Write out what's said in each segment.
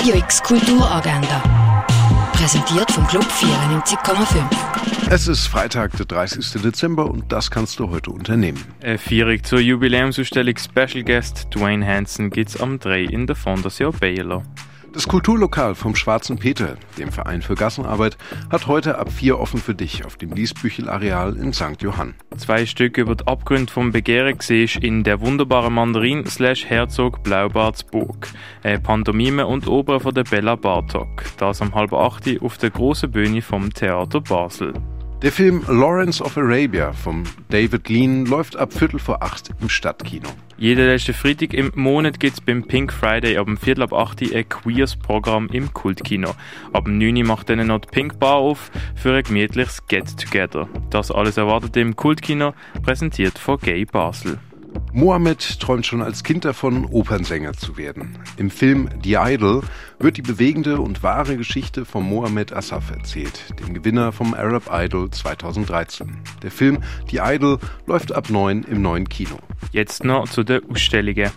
Radio X Kulturagenda. Präsentiert vom Club 94,5. Es ist Freitag, der 30. Dezember und das kannst du heute unternehmen. Eine Feierung zur Jubiläumsausstellung Special Guest Dwayne Hansen gibt's am 3 in der Fondation Baylor. Das Kulturlokal vom Schwarzen Peter, dem Verein für Gassenarbeit, hat heute ab 4 offen für dich auf dem Liesbüchel-Areal in St. Johann. Zwei Stücke über die Abgründe vom Begehren siehst in der wunderbaren Mandarin slash Herzog Blaubarts Burg. Eine Pantomime und Oper von der Bella Bartok. Das am halb acht auf der großen Bühne vom Theater Basel. Der Film Lawrence of Arabia von David Lean läuft ab Viertel vor acht im Stadtkino. Jeden letzten Freitag im Monat gibt's beim Pink Friday ab dem Viertel ab 8 Uhr ein Queers-Programm im Kultkino. Ab dem 9 Uhr macht dann noch die Pink Bar auf für ein gemütliches Get-Together. Das alles erwartet im Kultkino, präsentiert von Gay Basel. Mohammed träumt schon als Kind davon, Opernsänger zu werden. Im Film The Idol wird die bewegende und wahre Geschichte von Mohammed Asaf erzählt, dem Gewinner vom Arab Idol 2013. Der Film The Idol läuft ab 9 im neuen Kino. Jetzt noch zu den Ausstellungen.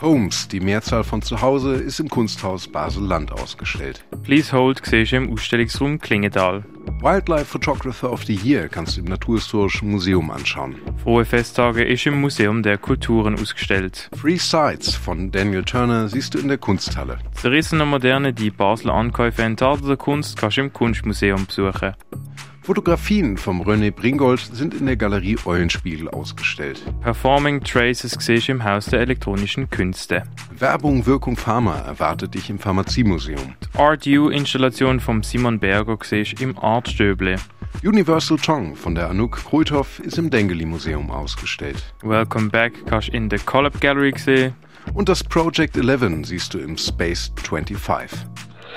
Homes, die Mehrzahl von zu Hause, ist im Kunsthaus Basel-Land ausgestellt. Please Hold du im Ausstellungsraum Klingenthal. Wildlife Photographer of the Year kannst du im Naturhistorischen Museum anschauen. Frohe Festtage ist im Museum der Kulturen ausgestellt. Free Sights von Daniel Turner siehst du in der Kunsthalle. Zerrissene Moderne, die Basler Ankäufe enttarteter Kunst kannst du im Kunstmuseum besuchen. Fotografien vom René Bringold sind in der Galerie Eulenspiegel ausgestellt. Performing Traces du im Haus der elektronischen Künste. Werbung Wirkung Pharma erwartet dich im Pharmaziemuseum. Art U-Installation von Simon Berger du im Art Stöble. Universal Tongue von der Anouk Kruthoff ist im Dengeli Museum ausgestellt. Welcome Back kannst in der Collab Gallery sehen. Und das Project 11 siehst du im Space 25.